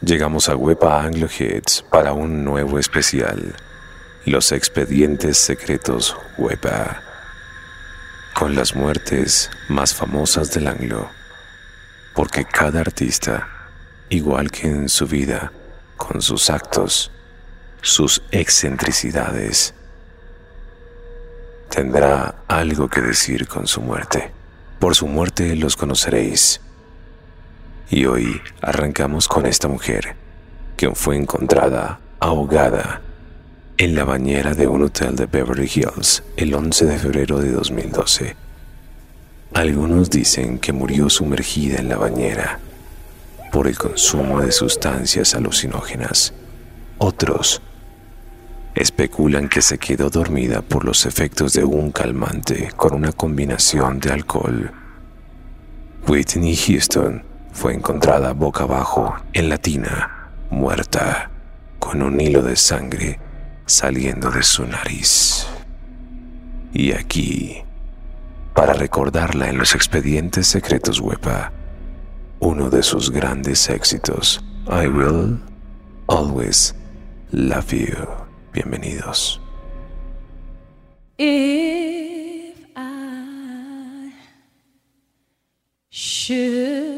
Llegamos a Wepa Angloheads para un nuevo especial, Los Expedientes Secretos Wepa, con las muertes más famosas del Anglo, porque cada artista, igual que en su vida, con sus actos, sus excentricidades, tendrá algo que decir con su muerte. Por su muerte los conoceréis. Y hoy arrancamos con esta mujer, que fue encontrada ahogada en la bañera de un hotel de Beverly Hills el 11 de febrero de 2012. Algunos dicen que murió sumergida en la bañera por el consumo de sustancias alucinógenas. Otros especulan que se quedó dormida por los efectos de un calmante con una combinación de alcohol. Whitney Houston fue encontrada boca abajo en la tina, muerta, con un hilo de sangre saliendo de su nariz. Y aquí, para recordarla en los expedientes secretos WEPA, uno de sus grandes éxitos, I Will Always Love You. Bienvenidos. If I should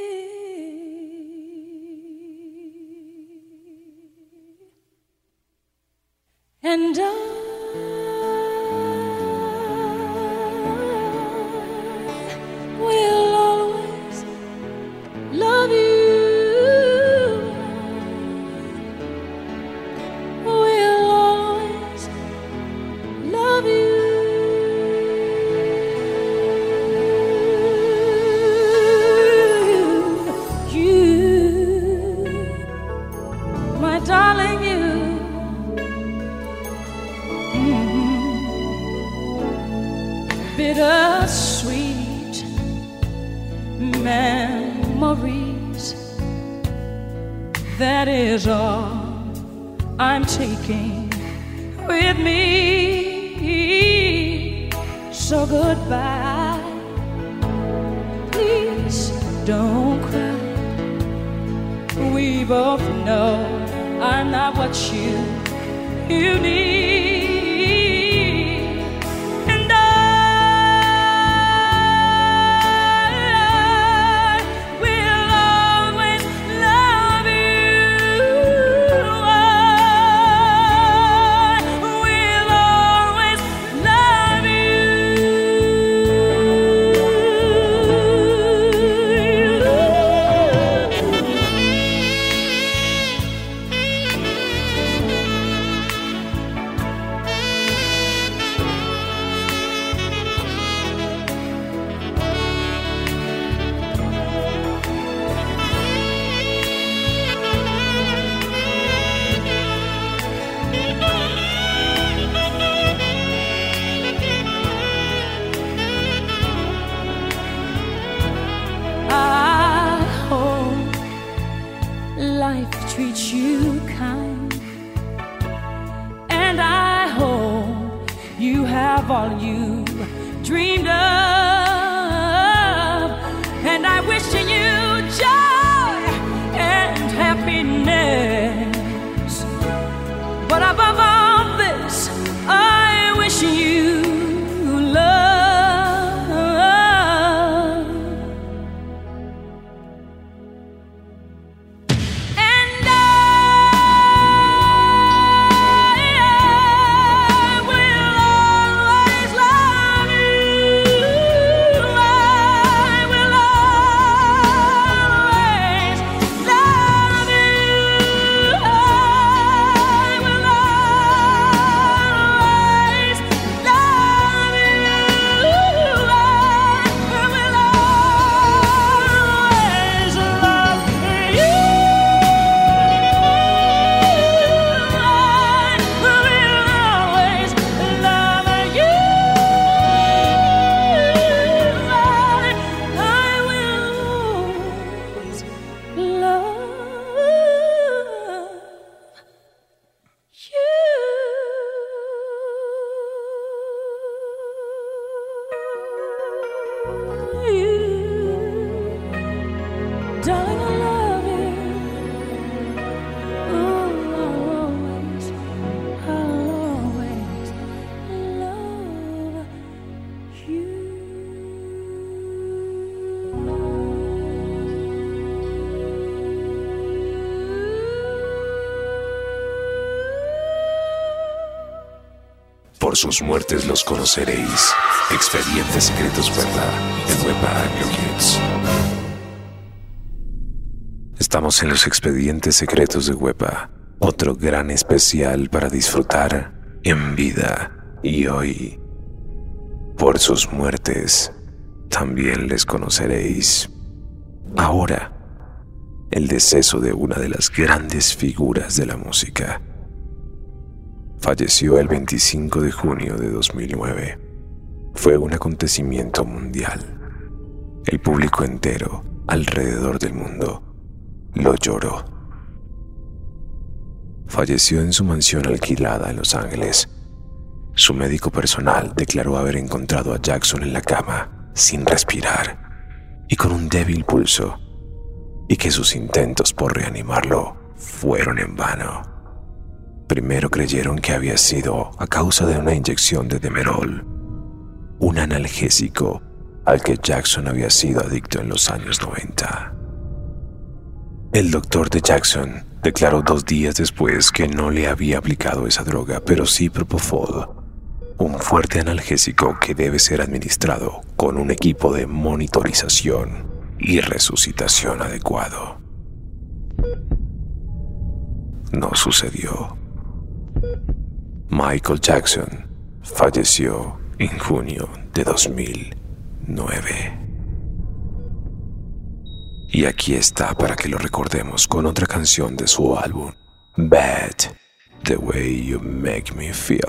And I life treats you kind. And I hope you have all you dreamed of. And I wish you Por sus muertes los conoceréis. Expedientes secretos Wepa en Wepa Kids. Estamos en los expedientes secretos de Wepa, otro gran especial para disfrutar en vida y hoy. Por sus muertes también les conoceréis. Ahora, el deceso de una de las grandes figuras de la música. Falleció el 25 de junio de 2009. Fue un acontecimiento mundial. El público entero, alrededor del mundo, lo lloró. Falleció en su mansión alquilada en Los Ángeles. Su médico personal declaró haber encontrado a Jackson en la cama, sin respirar y con un débil pulso, y que sus intentos por reanimarlo fueron en vano. Primero creyeron que había sido a causa de una inyección de Demerol, un analgésico al que Jackson había sido adicto en los años 90. El doctor de Jackson declaró dos días después que no le había aplicado esa droga, pero sí Propofol, un fuerte analgésico que debe ser administrado con un equipo de monitorización y resucitación adecuado. No sucedió. Michael Jackson falleció en junio de 2009. Y aquí está para que lo recordemos con otra canción de su álbum, Bad, The Way You Make Me Feel.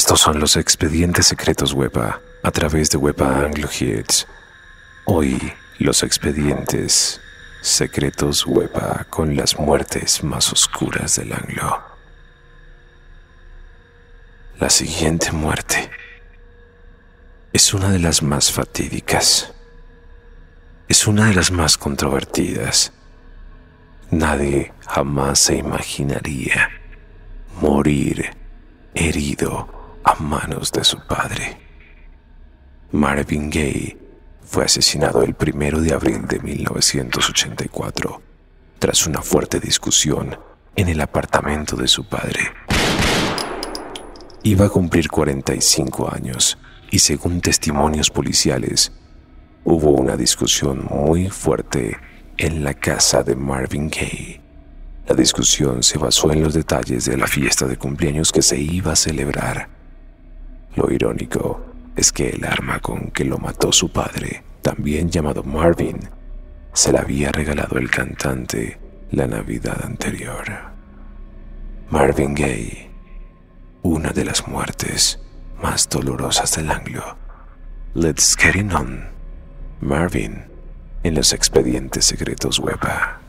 Estos son los expedientes secretos Wepa a través de Wepa Anglo Hits. Hoy, los expedientes secretos Wepa con las muertes más oscuras del Anglo. La siguiente muerte es una de las más fatídicas. Es una de las más controvertidas. Nadie jamás se imaginaría morir herido a manos de su padre. Marvin Gaye fue asesinado el primero de abril de 1984 tras una fuerte discusión en el apartamento de su padre. Iba a cumplir 45 años y según testimonios policiales, hubo una discusión muy fuerte en la casa de Marvin Gaye. La discusión se basó en los detalles de la fiesta de cumpleaños que se iba a celebrar. Lo irónico es que el arma con que lo mató su padre, también llamado Marvin, se la había regalado el cantante la Navidad anterior. Marvin Gaye, una de las muertes más dolorosas del anglo. Let's get it on. Marvin, en los expedientes secretos Wepa.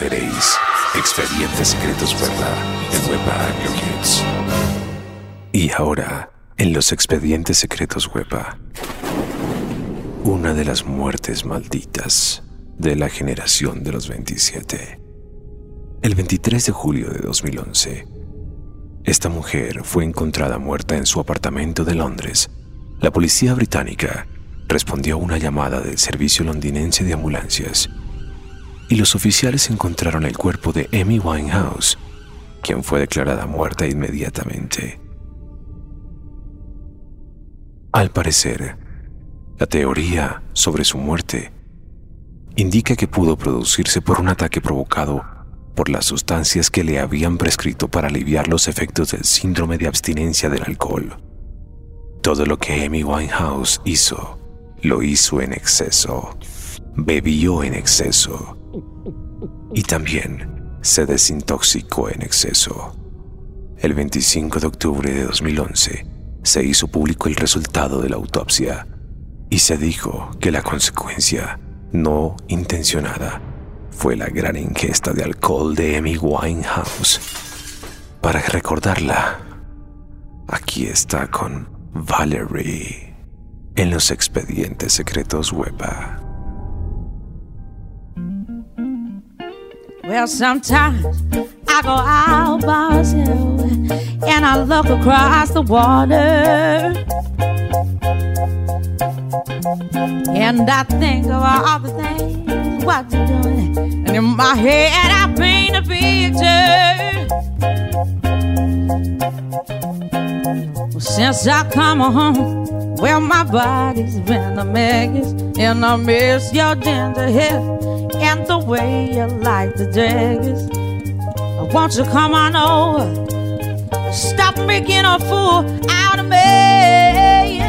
Conoceréis. Expedientes secretos verdad en Wepa Kids. Y ahora, en los expedientes secretos Wepa, una de las muertes malditas de la generación de los 27. El 23 de julio de 2011, esta mujer fue encontrada muerta en su apartamento de Londres. La policía británica respondió a una llamada del servicio londinense de ambulancias y los oficiales encontraron el cuerpo de Amy Winehouse, quien fue declarada muerta inmediatamente. Al parecer, la teoría sobre su muerte indica que pudo producirse por un ataque provocado por las sustancias que le habían prescrito para aliviar los efectos del síndrome de abstinencia del alcohol. Todo lo que Amy Winehouse hizo, lo hizo en exceso. Bebió en exceso y también se desintoxicó en exceso. El 25 de octubre de 2011 se hizo público el resultado de la autopsia y se dijo que la consecuencia no intencionada fue la gran ingesta de alcohol de Amy Winehouse. Para recordarla, aquí está con Valerie en los expedientes secretos WEPA. Well, sometimes I go out by and I look across the water. And I think of all the things what you're doing. And in my head, I paint a picture. Since I come home, well, my body's been a mess, and I miss your ginger hair and the way you like the dress. Won't you come on over? Stop making a fool out of me.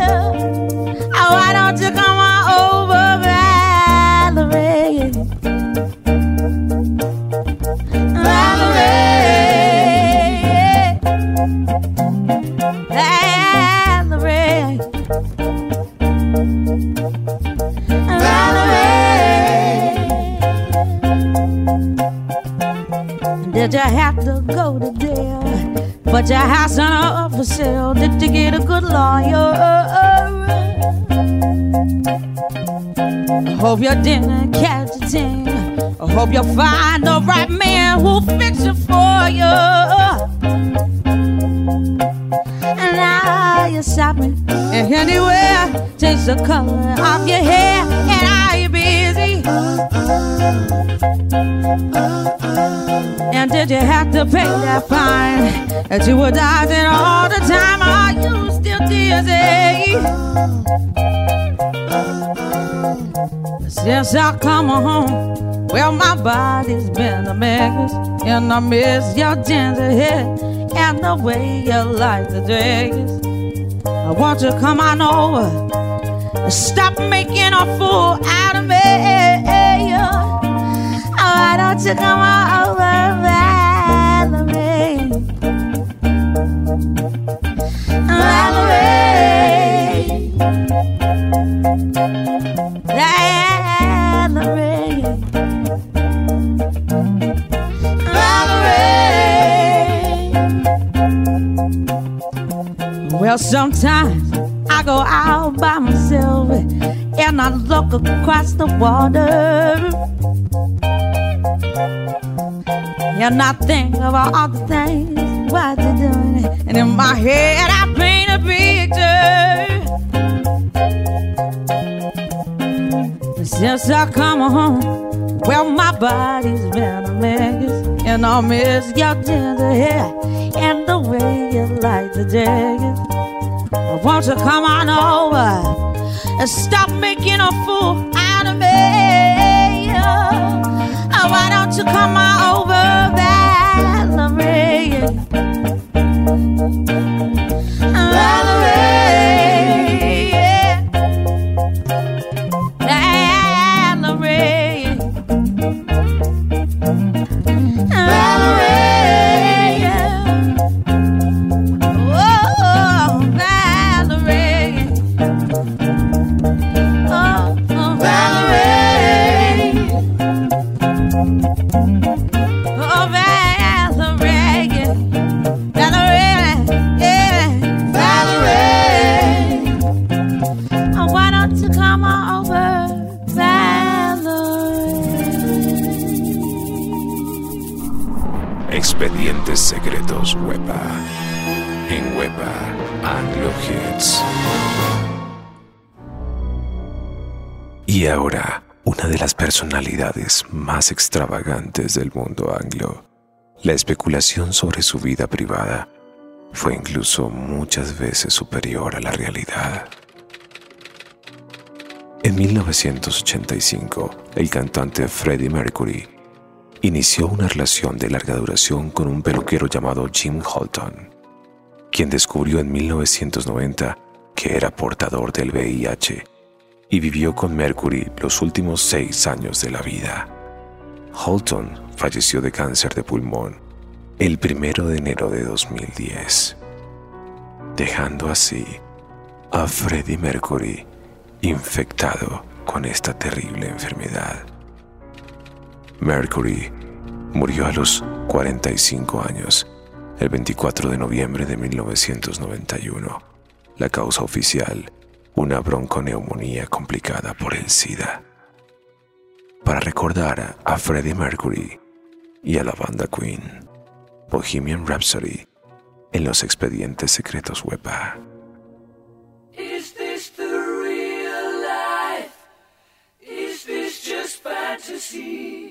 Oh, why don't you come on over, Valerie? Valerie. Valerie? Did you have to go to jail? But your house on up for sale. Did you get a good lawyer? I hope you didn't catch a thing. I hope you find the right man who'll fix it for you. And now you're shopping anywhere. Change the color of your hair. And did you have to pay that fine that you were dodging all the time? Are you still dizzy? Since I come home, well, my body's been a mess, and I miss your ginger hair and the way you like the dress. I want you to come on over, stop making a fool out of me. Don't you come on over. Valerie. Valerie. Well, sometimes I go out by myself and I look across the water. And I think about all the things what you're doing. And in my head, I paint a picture. Since I come home, well, my body's been a mess. And I miss your ginger hair and the way you like the jacket. Won't you to come on over and stop making a fool why don't you come on over, Valerie? Expedientes secretos Wepa. En Wepa Anglo Hits. Y ahora, una de las personalidades más extravagantes del mundo anglo. La especulación sobre su vida privada fue incluso muchas veces superior a la realidad. En 1985, el cantante Freddie Mercury inició una relación de larga duración con un peluquero llamado Jim Holton, quien descubrió en 1990 que era portador del VIH y vivió con Mercury los últimos seis años de la vida. Holton falleció de cáncer de pulmón el primero de enero de 2010, dejando así a Freddie Mercury infectado con esta terrible enfermedad. Mercury murió a los 45 años, el 24 de noviembre de 1991. La causa oficial, una bronconeumonía complicada por el SIDA. Para recordar a Freddie Mercury y a la banda Queen, Bohemian Rhapsody en los expedientes secretos WEPA. Is this the real life? Is this just fantasy?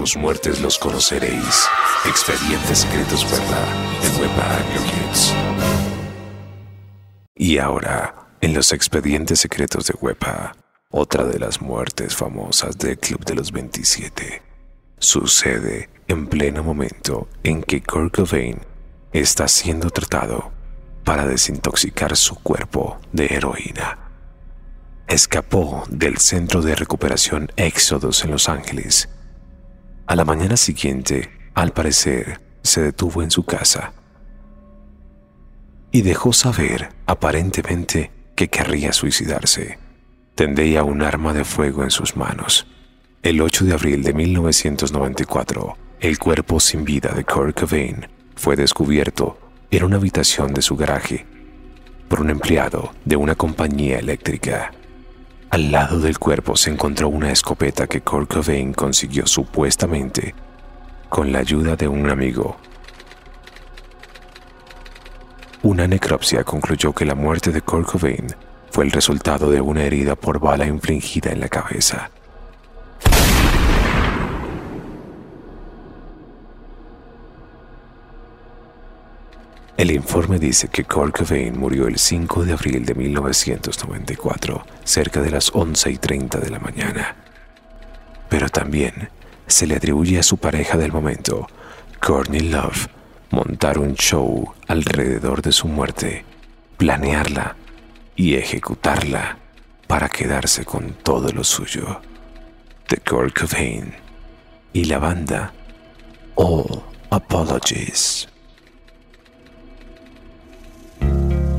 sus muertes los conoceréis. Expedientes secretos Webpa en Kids. Y ahora, en los expedientes secretos de Webpa, otra de las muertes famosas del Club de los 27 sucede en pleno momento en que Kurt Cobain está siendo tratado para desintoxicar su cuerpo de heroína. Escapó del centro de recuperación Éxodos en Los Ángeles. A la mañana siguiente, al parecer, se detuvo en su casa y dejó saber, aparentemente, que querría suicidarse. Tendría un arma de fuego en sus manos. El 8 de abril de 1994, el cuerpo sin vida de Kurt Cobain fue descubierto en una habitación de su garaje por un empleado de una compañía eléctrica. Al lado del cuerpo se encontró una escopeta que Kurt Cobain consiguió supuestamente con la ayuda de un amigo. Una necropsia concluyó que la muerte de Kurt Cobain fue el resultado de una herida por bala infligida en la cabeza. El informe dice que Kurt Cobain murió el 5 de abril de 1994, cerca de las 11 y 30 de la mañana. Pero también se le atribuye a su pareja del momento, Courtney Love, montar un show alrededor de su muerte, planearla y ejecutarla para quedarse con todo lo suyo. The Kurt Cobain y la banda All Apologies. Thank you.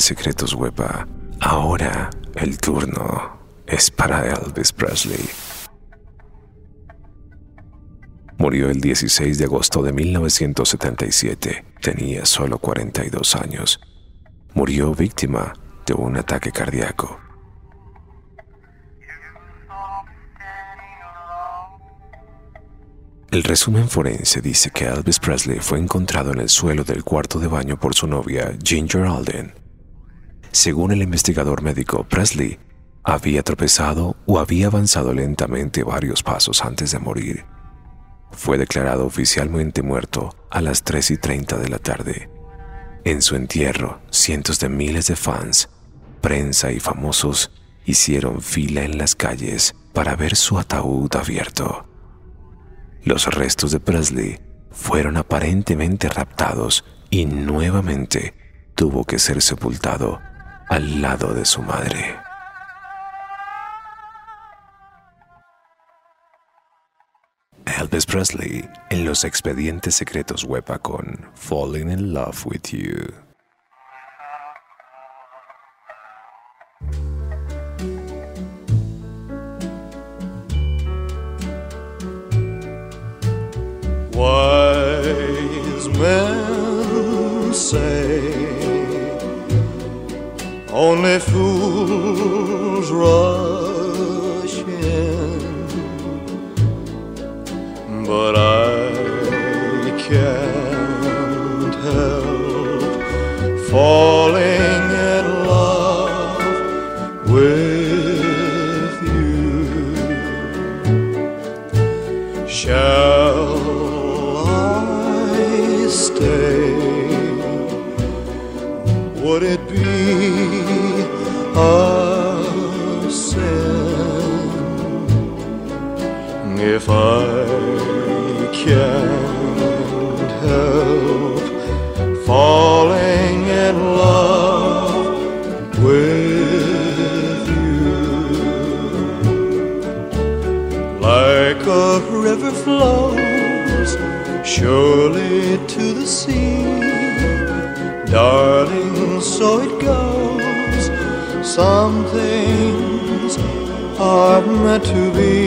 Secretos Wepa, ahora el turno es para Elvis Presley. Murió el 16 de agosto de 1977. Tenía solo 42 años. Murió víctima de un ataque cardíaco. El resumen forense dice que Elvis Presley fue encontrado en el suelo del cuarto de baño por su novia Ginger Alden. Según el investigador médico, Presley había tropezado o había avanzado lentamente varios pasos antes de morir. Fue declarado oficialmente muerto a las 3 y 30 de la tarde. En su entierro, cientos de miles de fans, prensa y famosos hicieron fila en las calles para ver su ataúd abierto. Los restos de Presley fueron aparentemente raptados y nuevamente tuvo que ser sepultado al lado de su madre. Elvis Presley en los expedientes secretos Wepa con Falling in Love with You. Only fools rush surely to the sea. Darling, so it goes. Some things are meant to be.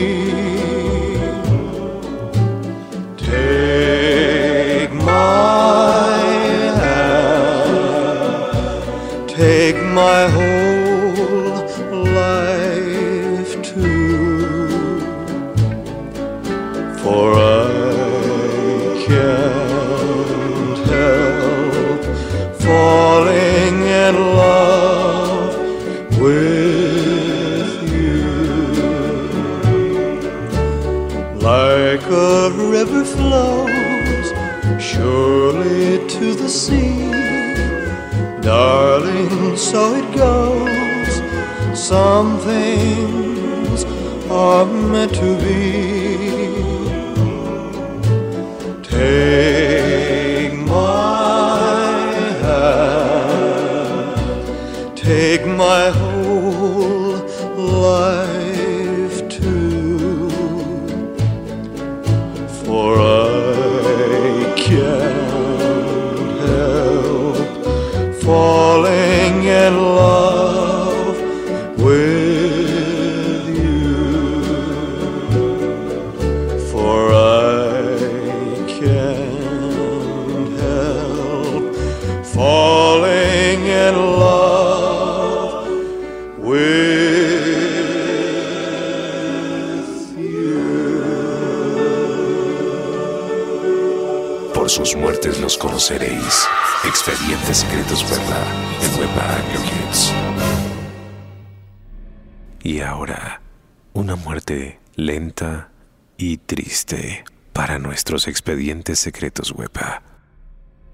Expedientes secretos Webpa.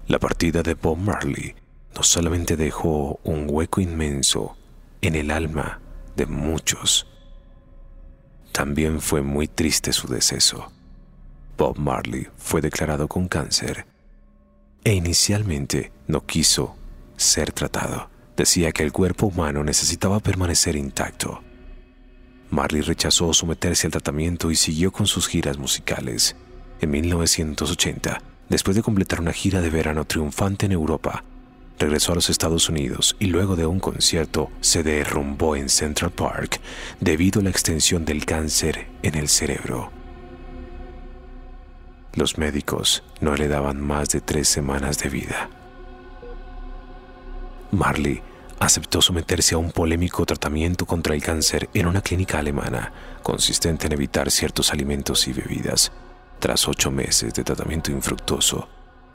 La partida de Bob Marley no solamente dejó un hueco inmenso en el alma de muchos, también fue muy triste su deceso. Bob Marley fue declarado con cáncer e inicialmente no quiso ser tratado. Decía que el cuerpo humano necesitaba permanecer intacto. Marley rechazó someterse al tratamiento y siguió con sus giras musicales. En 1980, después de completar una gira de verano triunfante en Europa, regresó a los Estados Unidos y luego de un concierto se derrumbó en Central Park debido a la extensión del cáncer en el cerebro. Los médicos no le daban más de tres semanas de vida. Marley aceptó someterse a un polémico tratamiento contra el cáncer en una clínica alemana, consistente en evitar ciertos alimentos y bebidas. Tras ocho meses de tratamiento infructuoso,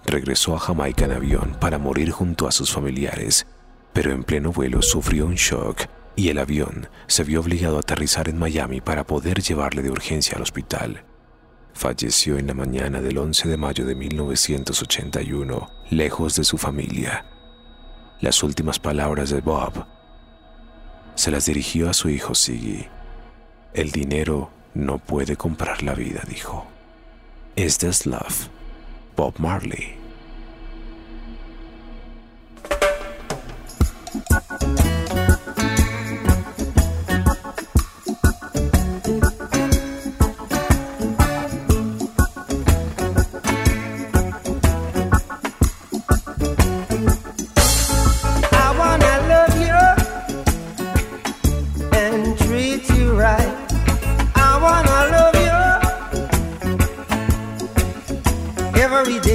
regresó a Jamaica en avión para morir junto a sus familiares, pero en pleno vuelo sufrió un shock y el avión se vio obligado a aterrizar en Miami para poder llevarle de urgencia al hospital. Falleció en la mañana del 11 de mayo de 1981, lejos de su familia. Las últimas palabras de Bob se las dirigió a su hijo Siggy. El dinero no puede comprar la vida, dijo. Is this love? Bob Marley. You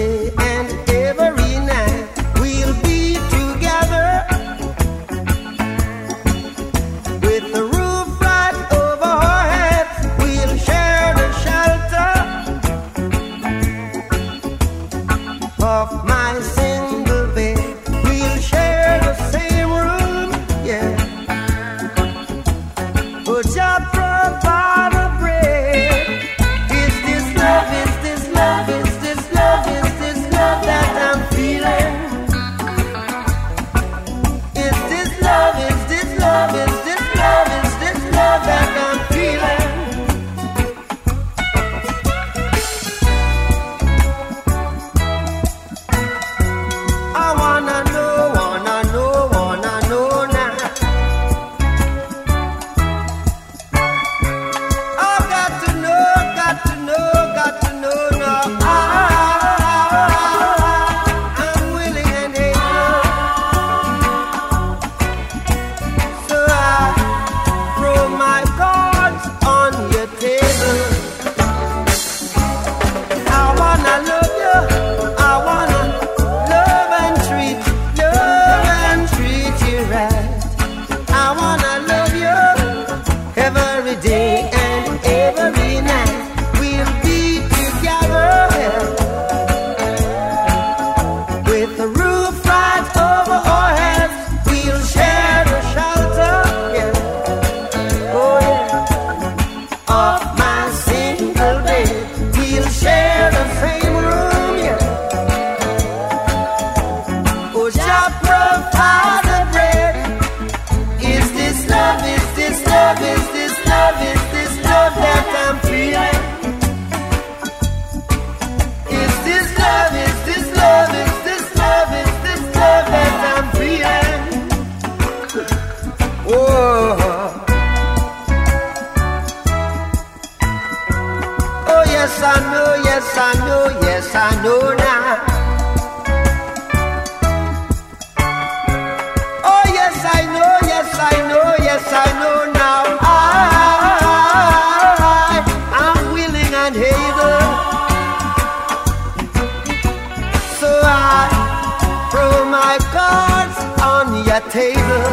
my cards on your table.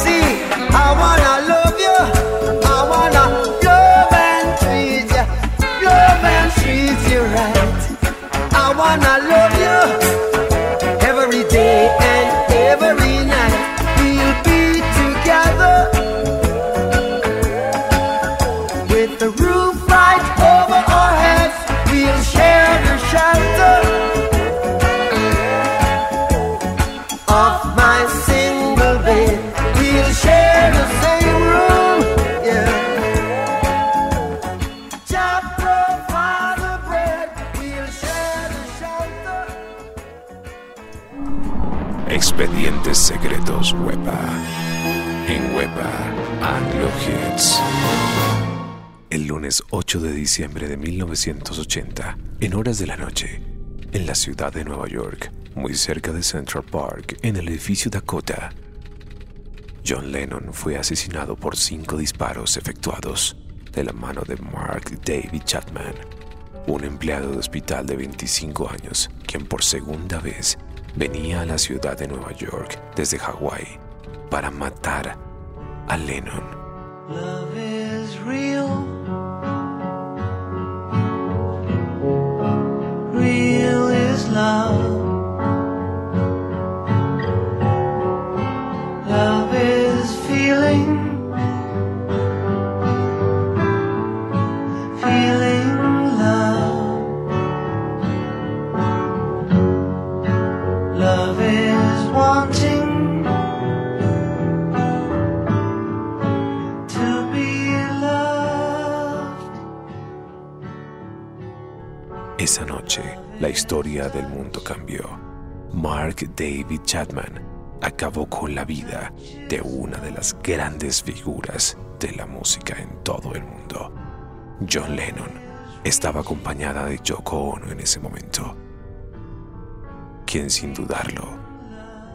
See, I wanna love you. I wanna love and treat you. Love and treat you right. I wanna love you secretos Huepa. En Huepa, Anglo Hits. El lunes 8 de diciembre de 1980, en horas de la noche, en la ciudad de Nueva York, muy cerca de Central Park, en el edificio Dakota, John Lennon fue asesinado por cinco disparos efectuados de la mano de Mark David Chapman, un empleado de hospital de 25 años, quien por segunda vez venía a la ciudad de Nueva York desde Hawái para matar a Lennon. Real. Real. Love la historia del mundo cambió. Mark David Chapman acabó con la vida de una de las grandes figuras de la música en todo el mundo. John Lennon estaba acompañada de Yoko Ono en ese momento, quien sin dudarlo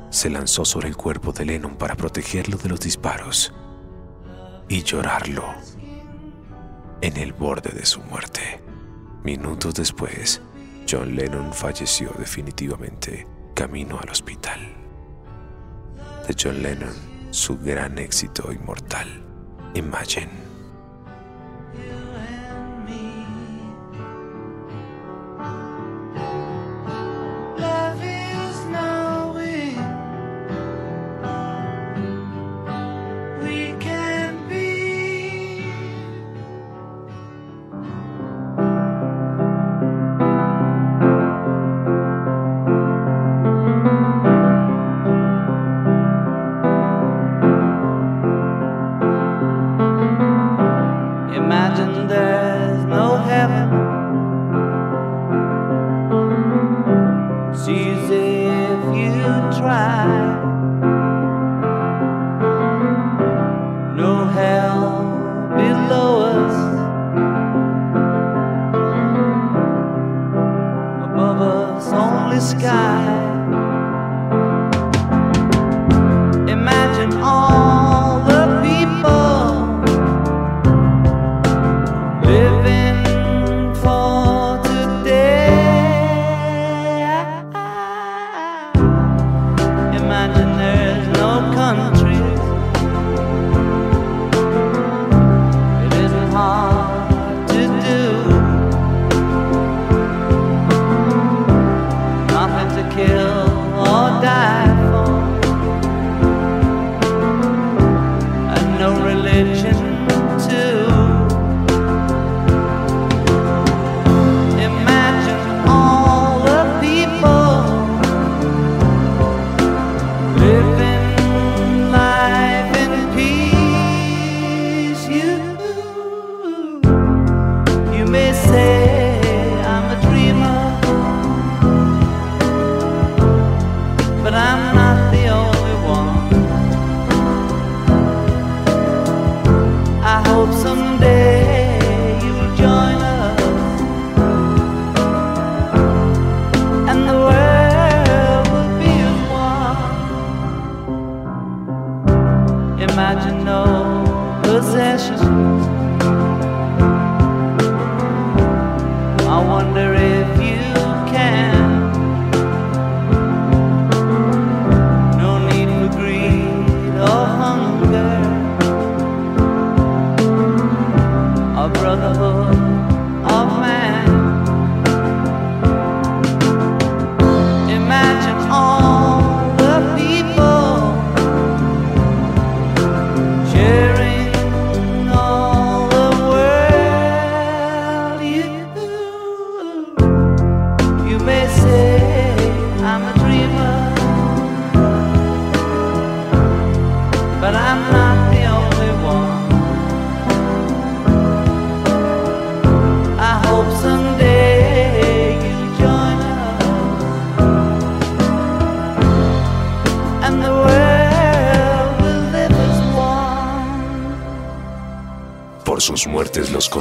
se lanzó sobre el cuerpo de Lennon para protegerlo de los disparos y llorarlo en el borde de su muerte. Minutos después, John Lennon falleció definitivamente camino al hospital. De John Lennon, su gran éxito inmortal, Imagine.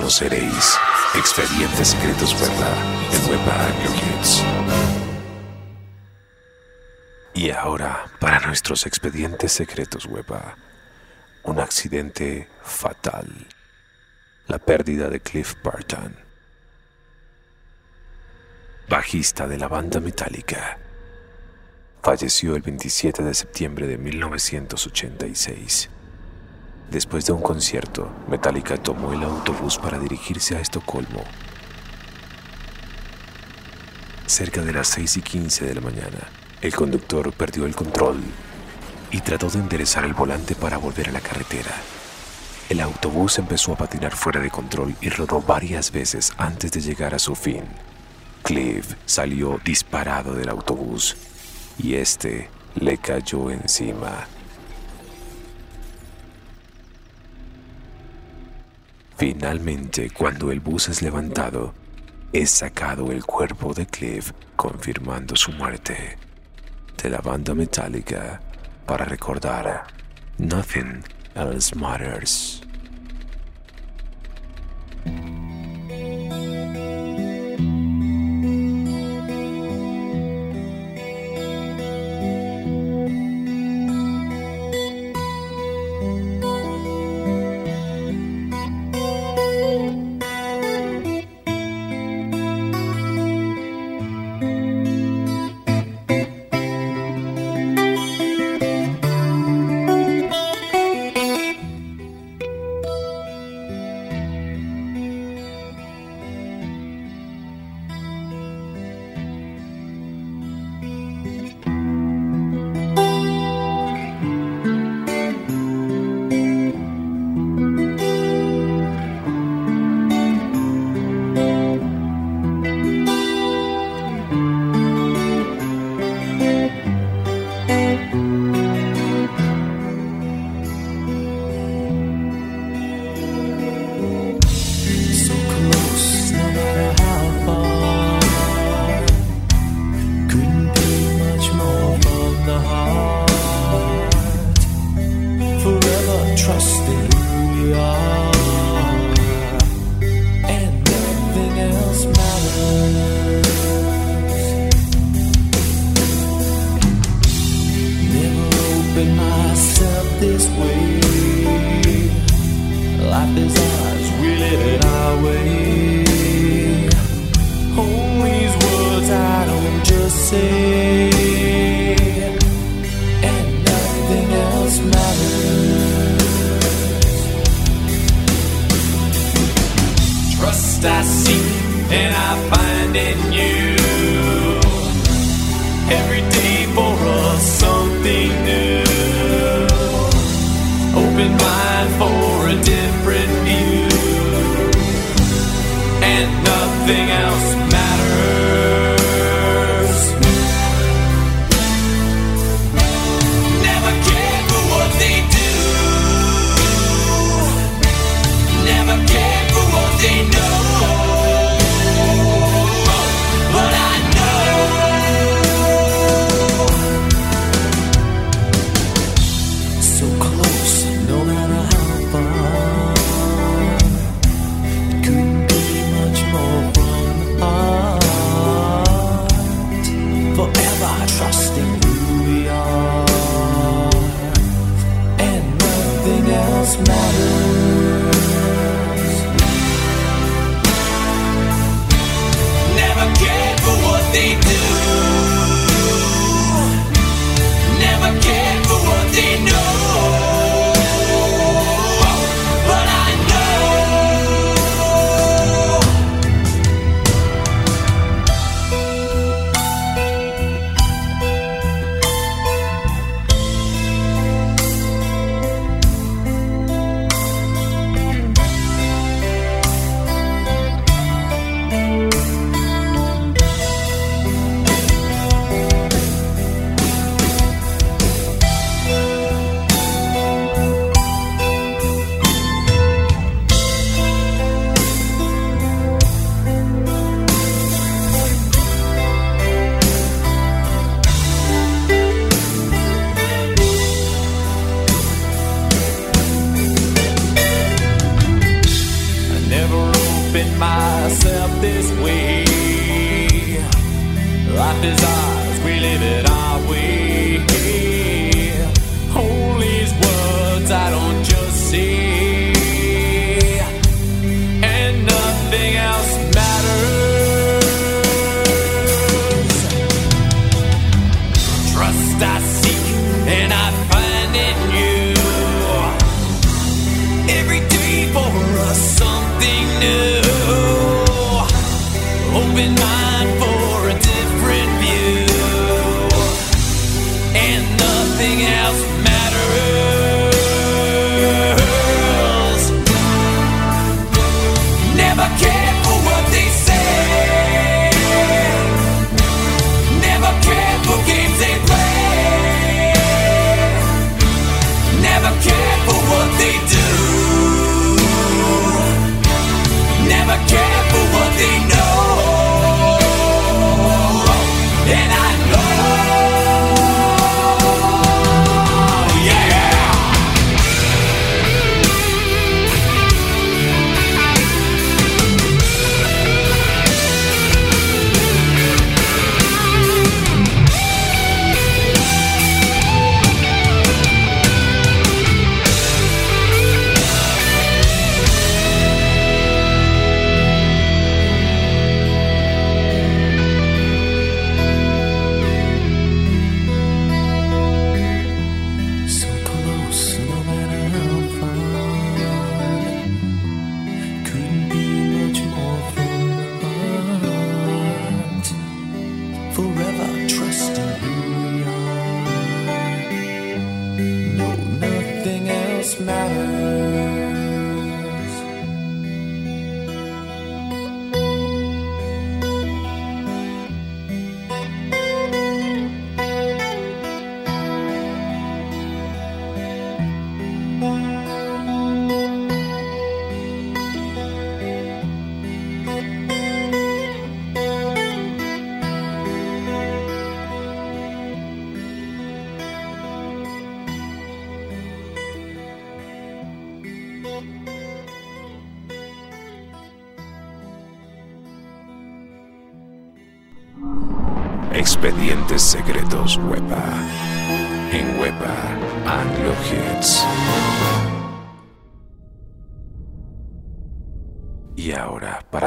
Conoceréis. Expedientes secretos Huepa en Kids. Y ahora, para nuestros expedientes secretos Huepa, un accidente fatal. La pérdida de Cliff Barton, bajista de la banda metálica. Falleció el 27 de septiembre de 1986. Después de un concierto, Metallica tomó el autobús para dirigirse a Estocolmo. Cerca de las 6 y 15 de la mañana, el conductor perdió el control y trató de enderezar el volante para volver a la carretera. El autobús empezó a patinar fuera de control y rodó varias veces antes de llegar a su fin. Cliff salió disparado del autobús y este le cayó encima. Finalmente, cuando el bus es levantado, es sacado el cuerpo de Cliff, confirmando su muerte. De la banda metálica, para recordar, Nothing Else Matters.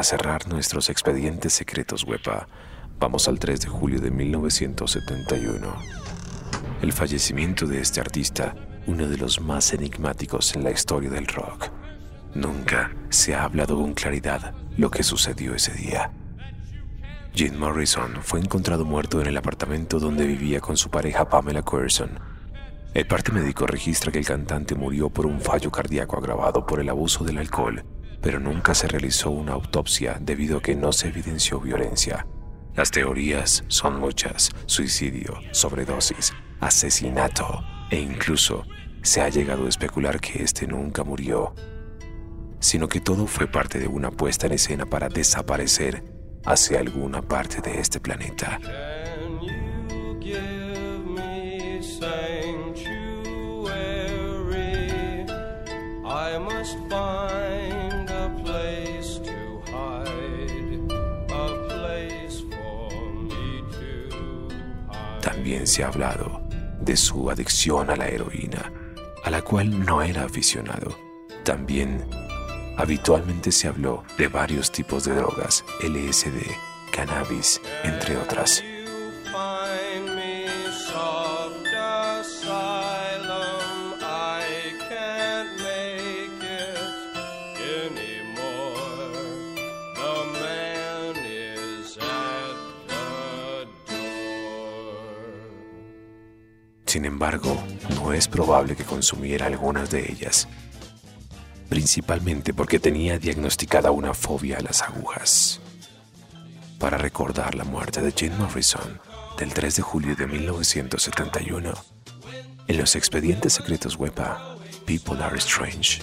Cerrar nuestros expedientes secretos Wepa, vamos al 3 de julio de 1971. El fallecimiento de este artista, uno de los más enigmáticos en la historia del rock. Nunca se ha hablado con claridad lo que sucedió ese día. Jim Morrison fue encontrado muerto en el apartamento donde vivía con su pareja Pamela Coerson. El parte médico registra que el cantante murió por un fallo cardíaco agravado por el abuso del alcohol, pero nunca se realizó una autopsia debido a que no se evidenció violencia. Las teorías son muchas, suicidio, sobredosis, asesinato e incluso se ha llegado a especular que este nunca murió, sino que todo fue parte de una puesta en escena para desaparecer hacia alguna parte de este planeta. También se ha hablado de su adicción a la heroína, a la cual no era aficionado. También habitualmente se habló de varios tipos de drogas, LSD, cannabis, entre otras. Sin embargo, no es probable que consumiera algunas de ellas, principalmente porque tenía diagnosticada una fobia a las agujas. Para recordar la muerte de Jim Morrison del 3 de julio de 1971, en los expedientes secretos WEPA, People Are Strange.